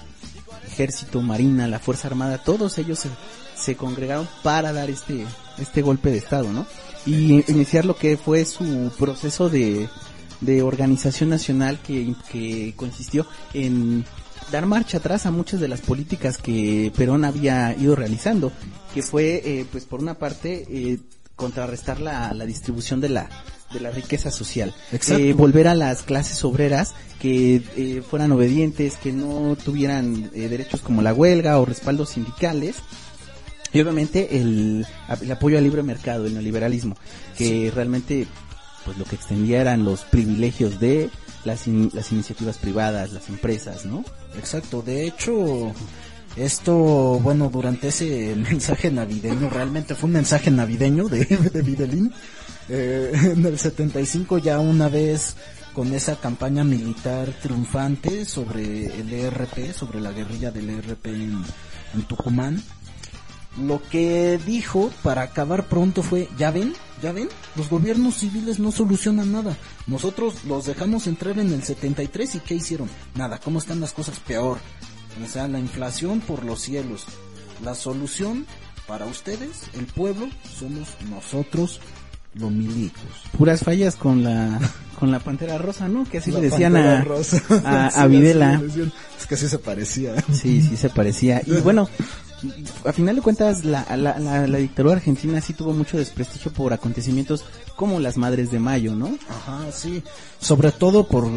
ejército, marina, la fuerza armada, todos ellos se, se congregaron para dar este este golpe de estado, ¿no? Y iniciar lo que fue su proceso de, de organización nacional que, que consistió en dar marcha atrás a muchas de las políticas que Perón había ido realizando, que fue, eh, pues por una parte, eh, contrarrestar la, la distribución de la de la riqueza social, Exacto. Eh, volver a las clases obreras que eh, fueran obedientes, que no tuvieran eh, derechos como la huelga o respaldos sindicales, y obviamente el, el apoyo al libre mercado, el neoliberalismo, que realmente pues lo que extendía eran los privilegios de las, in- las iniciativas privadas, las empresas, ¿no? Exacto, de hecho, esto, bueno, durante ese [LAUGHS] mensaje navideño, realmente fue un mensaje navideño de, de Videlín. Eh, [LAUGHS] en el 75 ya una vez con esa campaña militar triunfante sobre el ERP, sobre la guerrilla del ERP en, en Tucumán, lo que dijo para acabar pronto fue, ya ven, ya ven, los gobiernos civiles no solucionan nada. Nosotros los dejamos entrar en el 73 y ¿qué hicieron? Nada, ¿cómo están las cosas? Peor. O sea, la inflación por los cielos. La solución para ustedes, el pueblo, somos nosotros los milicos. Puras fallas con la [LAUGHS] con la pantera rosa, ¿no? Que así La [LAUGHS] [LAUGHS] le decían a, Rosa. a, Videla. Es que así se parecía. Sí, sí se parecía. Y bueno, a final de cuentas la, la, la, la dictadura argentina sí tuvo mucho desprestigio por acontecimientos como las Madres de Mayo, ¿no? Ajá, sí. Sobre todo por,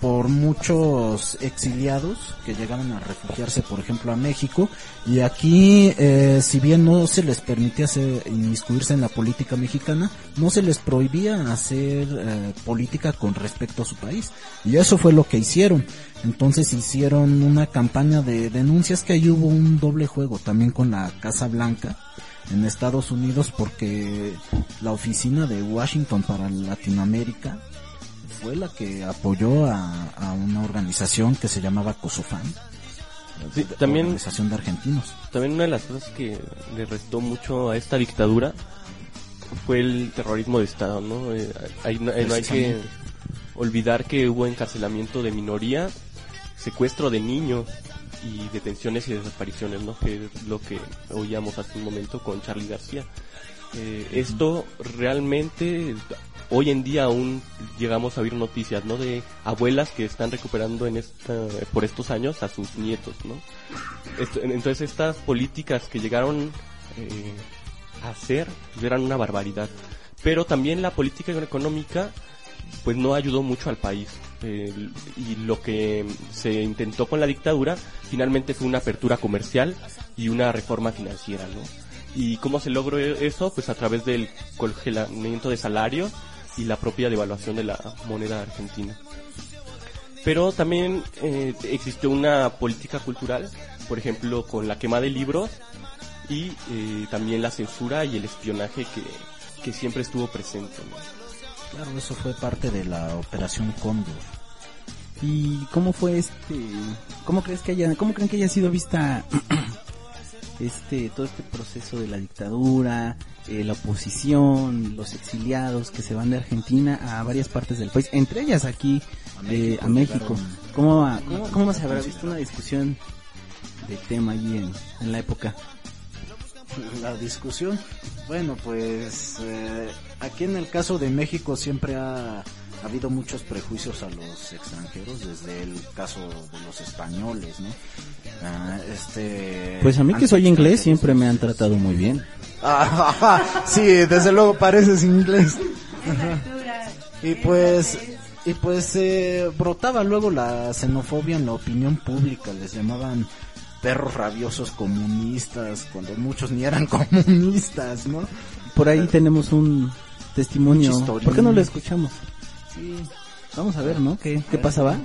por muchos exiliados que llegaban a refugiarse, por ejemplo, a México. Y aquí, eh, si bien no se les permitía hacer, inmiscuirse en la política mexicana, no se les prohibía hacer eh, política con respecto a su país. Y eso fue lo que hicieron. Entonces hicieron una campaña de denuncias que ahí hubo un doble juego también con la Casa Blanca en Estados Unidos porque la oficina de Washington para Latinoamérica fue la que apoyó a, a una organización que se llamaba COSOFAN. Sí, también- Organización de Argentinos. También una de las cosas que le restó mucho a esta dictadura fue el terrorismo de Estado, ¿no? Eh, ahí no, eh, no hay que olvidar que hubo encarcelamiento de minoría, secuestro de niños y detenciones y desapariciones, ¿no? Que es lo que oíamos hace un momento con Charlie García. Eh, esto realmente hoy en día aún llegamos a oír noticias, ¿no? De abuelas que están recuperando en esta, por estos años a sus nietos, ¿no? Entonces estas políticas que llegaron eh, a hacer pues, eran una barbaridad. Pero también la política económica pues no ayudó mucho al país. Y lo que se intentó con la dictadura finalmente fue una apertura comercial y una reforma financiera, ¿no? ¿Y cómo se logró eso? Pues a través del congelamiento de salarios y la propia devaluación de la moneda argentina. Pero también eh, existió una política cultural, por ejemplo, con la quema de libros y eh, también la censura y el espionaje que, que siempre estuvo presente. Claro, eso fue parte de la operación Cóndor. ¿Y cómo fue este? ¿Cómo crees que haya, cómo creen que haya sido vista [CLEARS THROAT] este todo este proceso de la dictadura, eh, la oposición, los exiliados que se van de Argentina a varias partes del país, entre ellas aquí a México? a México. ¿Cómo, va- cómo, cómo se habrá visto una discusión de tema allí en, en la época? La discusión, bueno, pues eh, aquí en el caso de México siempre ha, ha habido muchos prejuicios a los extranjeros, desde el caso de los españoles, ¿no? Ah, este, Pues a mí que soy inglés siempre me han tratado muy bien. [LAUGHS] Sí, desde luego pareces inglés. Y pues, y pues eh, brotaba luego la xenofobia en la opinión pública, les llamaban perros rabiosos comunistas, cuando muchos ni eran [LAUGHS] comunistas, ¿no? Por ahí tenemos un testimonio. ¿Por qué no lo escuchamos? Sí. Vamos a ver, ¿no? ¿Qué, qué pasaba?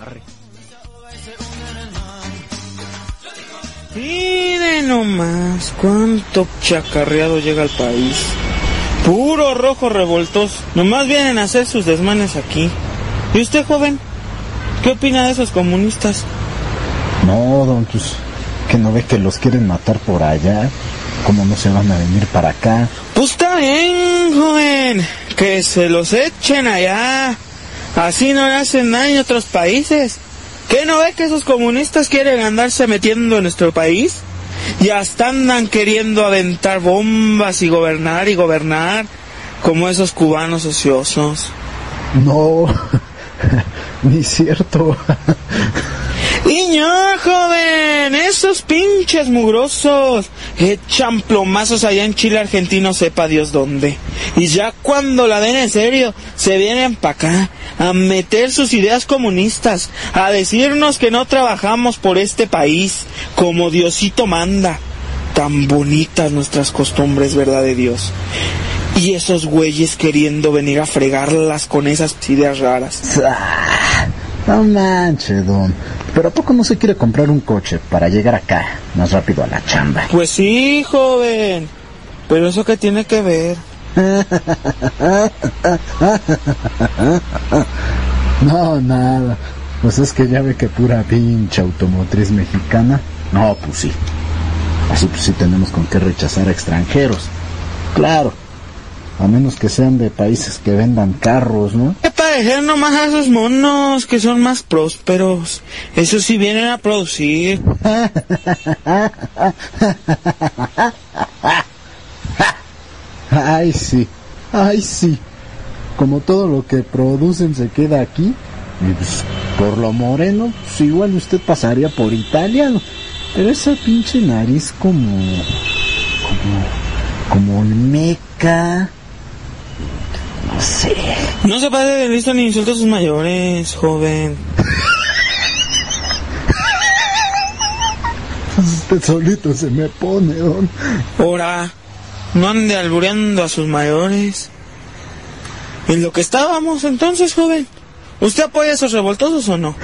Arre. Miren nomás cuánto chacarreado llega al país. Puro rojo revoltoso. Nomás vienen a hacer sus desmanes aquí. ¿Y usted, joven? ¿Qué opina de esos comunistas? No, don, pues, que no ve que los quieren matar por allá. ¿Cómo no se van a venir para acá? Pues está bien, joven. Que se los echen allá. Así no le hacen daño a otros países. ¿Qué no ve que esos comunistas quieren andarse metiendo en nuestro país? Y hasta andan queriendo aventar bombas y gobernar y gobernar. Como esos cubanos ociosos. No, [LAUGHS] ni cierto. [LAUGHS] No, joven, esos pinches mugrosos echan plomazos allá en Chile argentino, sepa Dios dónde. Y ya cuando la den en serio, se vienen para acá a meter sus ideas comunistas, a decirnos que no trabajamos por este país como Diosito manda. Tan bonitas nuestras costumbres, verdad de Dios. Y esos güeyes queriendo venir a fregarlas con esas ideas raras. No manche, don. Pero ¿a poco no se quiere comprar un coche para llegar acá más rápido a la chamba? Pues sí, joven. Pero eso que tiene que ver. [LAUGHS] No, nada. Pues es que ya ve que pura pinche automotriz mexicana. No, pues sí. Así pues sí tenemos con qué rechazar a extranjeros. Claro. A menos que sean de países que vendan carros, ¿no? Parecer nomás a esos monos que son más prósperos. Esos sí vienen a producir. Ay, sí. Ay, sí. Como todo lo que producen se queda aquí. Pues, por lo moreno, pues igual usted pasaría por italiano. Pero esa pinche nariz como... Como... Como olmeca. No sé. No se pase de listo ni insulta a sus mayores, joven. Usted solito se me pone, don. Ahora, no ande albureando a sus mayores. En lo que estábamos entonces, joven. ¿Usted apoya a esos revoltosos o no?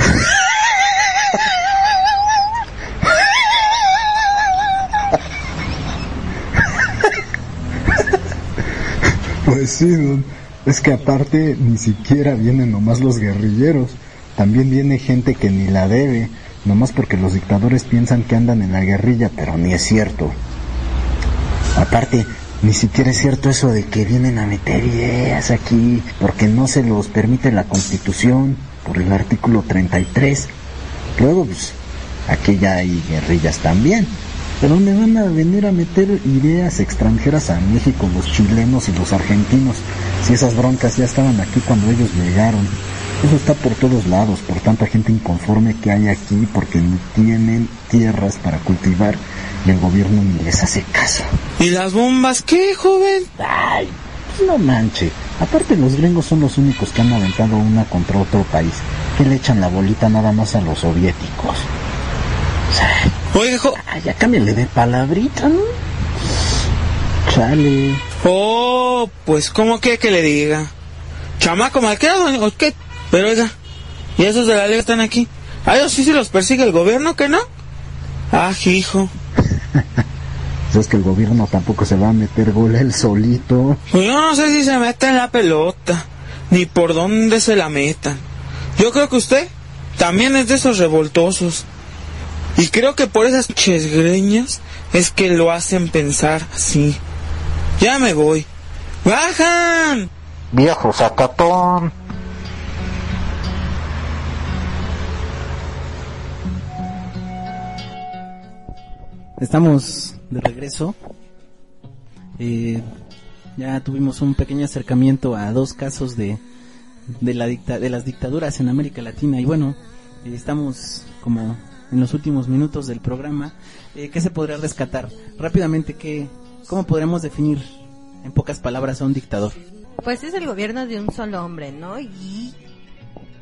Pues sí, don. Es que aparte ni siquiera vienen nomás los guerrilleros. También viene gente que ni la debe. Nomás porque los dictadores piensan que andan en la guerrilla, pero ni es cierto. Aparte, ni siquiera es cierto eso de que vienen a meter ideas aquí, porque no se los permite la Constitución, por el artículo 33. Luego, pues, aquí ya hay guerrillas también. ¿Pero dónde van a venir a meter ideas extranjeras a México los chilenos y los argentinos? Si esas broncas ya estaban aquí cuando ellos llegaron. Eso está por todos lados, por tanta gente inconforme que hay aquí, porque no tienen tierras para cultivar y el gobierno ni les hace caso. ¿Y las bombas qué, joven? Ay, pues no manche. Aparte los gringos son los únicos que han aventado una contra otro país, que le echan la bolita nada más a los soviéticos. Oiga, jo- ah, ya cámbiale de palabrita, ¿no? Chale. Oh, pues ¿cómo quiere que le diga? Chamaco malcriado, ¿o qué? Pero oiga, ¿y esos de la liga están aquí? ¿A ellos sí se los persigue el gobierno, que no? Ah, hijo. [LAUGHS] Pues es que el gobierno tampoco se va a meter gol él solito. Pues yo no sé si se mete en la pelota, ni por dónde se la metan. Yo creo que usted también es de esos revoltosos. Y creo que por esas chesgreñas es que lo hacen pensar así. Ya me voy. ¡Bajan! Viejo sacatón. Estamos de regreso. Eh, ya tuvimos un pequeño acercamiento a dos casos de, de, la dicta- de las dictaduras en América Latina. Y bueno, eh, estamos como en los últimos minutos del programa. Eh, ¿Qué se podría rescatar? Rápidamente, ¿qué, ¿cómo podremos definir en pocas palabras a un dictador? Pues es el gobierno de un solo hombre, ¿no? Y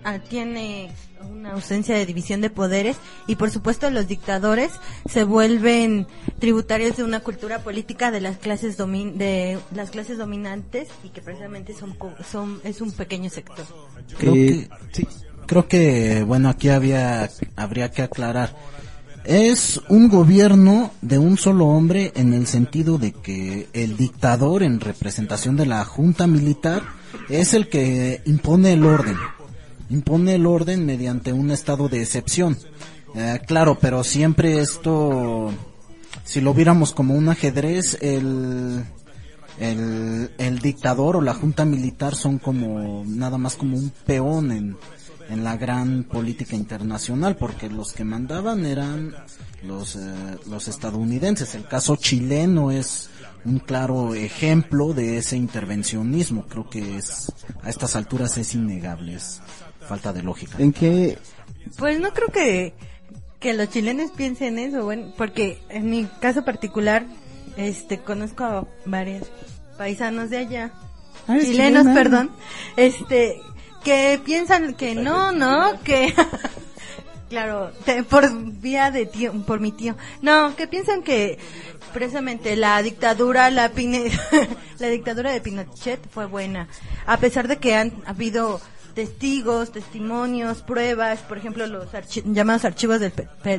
ah, tiene una ausencia de división de poderes y por supuesto los dictadores se vuelven tributarios de una cultura política de las clases domin de las clases dominantes y que precisamente son son es un pequeño sector. Creo Eh, que, creo que, bueno, aquí había, habría que aclarar. Es un gobierno de un solo hombre en el sentido de que el dictador en representación de la junta militar es el que impone el orden. Impone el orden mediante un estado de excepción. Eh, claro, pero siempre esto, si lo viéramos como un ajedrez, el, el, el dictador o la junta militar son como nada más como un peón en, en la gran política internacional porque los que mandaban eran los, eh, los estadounidenses. El caso chileno es un claro ejemplo de ese intervencionismo. Creo que es, a estas alturas es innegable, es falta de lógica. ¿En qué? Pues no creo que, que los chilenos piensen eso, bueno, porque en mi caso particular, este, conozco a varios paisanos de allá, Ah, chilenos, chilena. perdón, este, que piensan que no, no, que, [LAUGHS] claro, te- por vía de tío, por mi tío, no, que piensan que precisamente la dictadura, la Pine- [LAUGHS] la dictadura de Pinochet fue buena, a pesar de que han habido testigos, testimonios, pruebas, por ejemplo, los archi- llamados archivos del,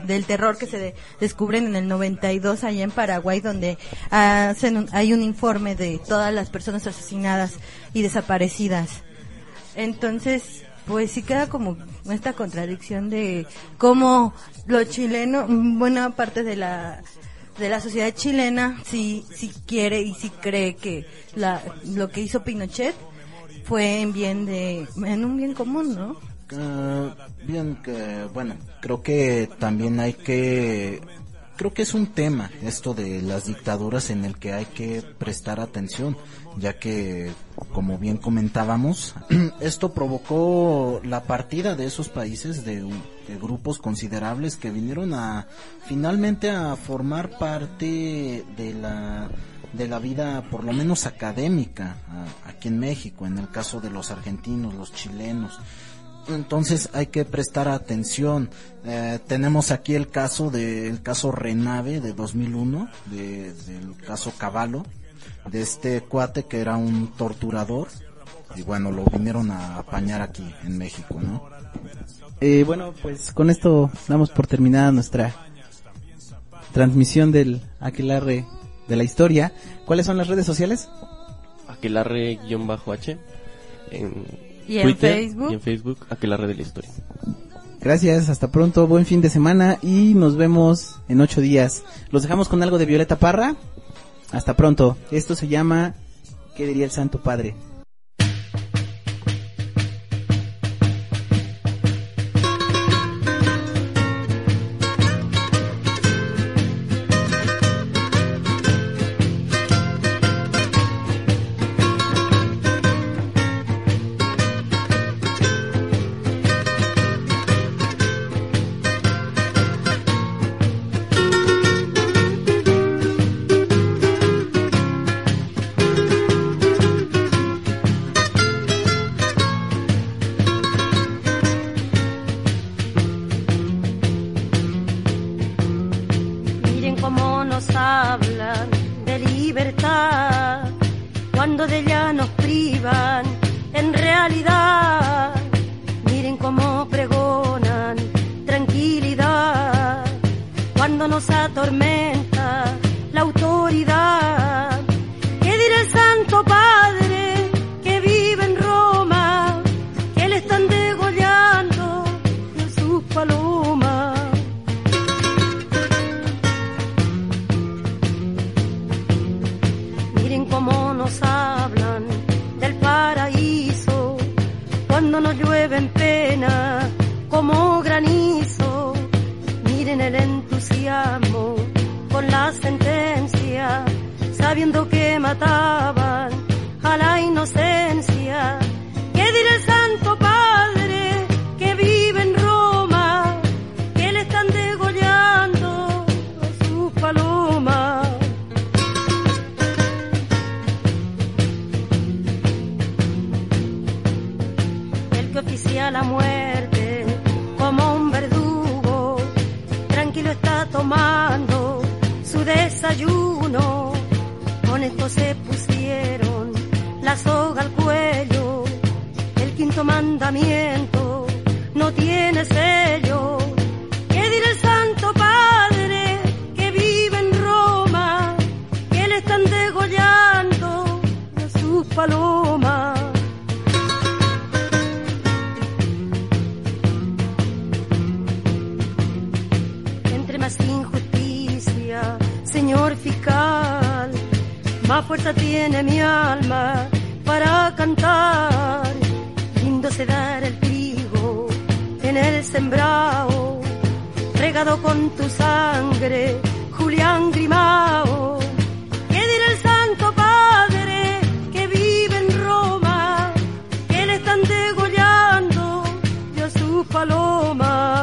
del terror que se de- descubren en el 92 allá en Paraguay, donde hacen un- hay un informe de todas las personas asesinadas y desaparecidas. Entonces, pues sí queda como esta contradicción de cómo los chilenos, buena parte de la de la sociedad chilena sí sí quiere y sí cree que la lo que hizo Pinochet fue en bien de en un bien común, ¿no? Ah, bien, que, bueno, creo que también hay que, creo que es un tema esto de las dictaduras en el que hay que prestar atención, ya que, como bien comentábamos, [CLEARS THROAT] esto provocó la partida de esos países de, de grupos considerables que vinieron a, finalmente a formar parte de la de la vida por lo menos académica aquí en México, en el caso de los argentinos, los chilenos. Entonces hay que prestar atención. Eh, tenemos aquí el caso del caso Renave de 2001, de, del caso Caballo, de este cuate que era un torturador y bueno, lo vinieron a apañar aquí en México, ¿no? Eh, bueno, pues con esto damos por terminada nuestra transmisión del aquelarre de la historia. ¿Cuáles son las redes sociales? Aquelarre-H en Y en Twitter Facebook. y en Facebook Aquelarre de la historia. Gracias, hasta pronto, buen fin de semana y nos vemos en ocho días. Los dejamos con algo de Violeta Parra. Hasta pronto. Esto se llama ¿Qué diría el Santo Padre? Nos hablan del paraíso cuando nos llueve en pena como granizo. Miren el entusiasmo con la sentencia, sabiendo que mataban a la inocencia. Desayuno. Con esto se pusieron la soga al cuello, el quinto mandamiento fuerza tiene mi alma para cantar. Lindo se dar el trigo en el sembrado, regado con tu sangre, Julián Grimao. ¿Qué dirá el Santo Padre que vive en Roma? Que le están degollando y a sus palomas.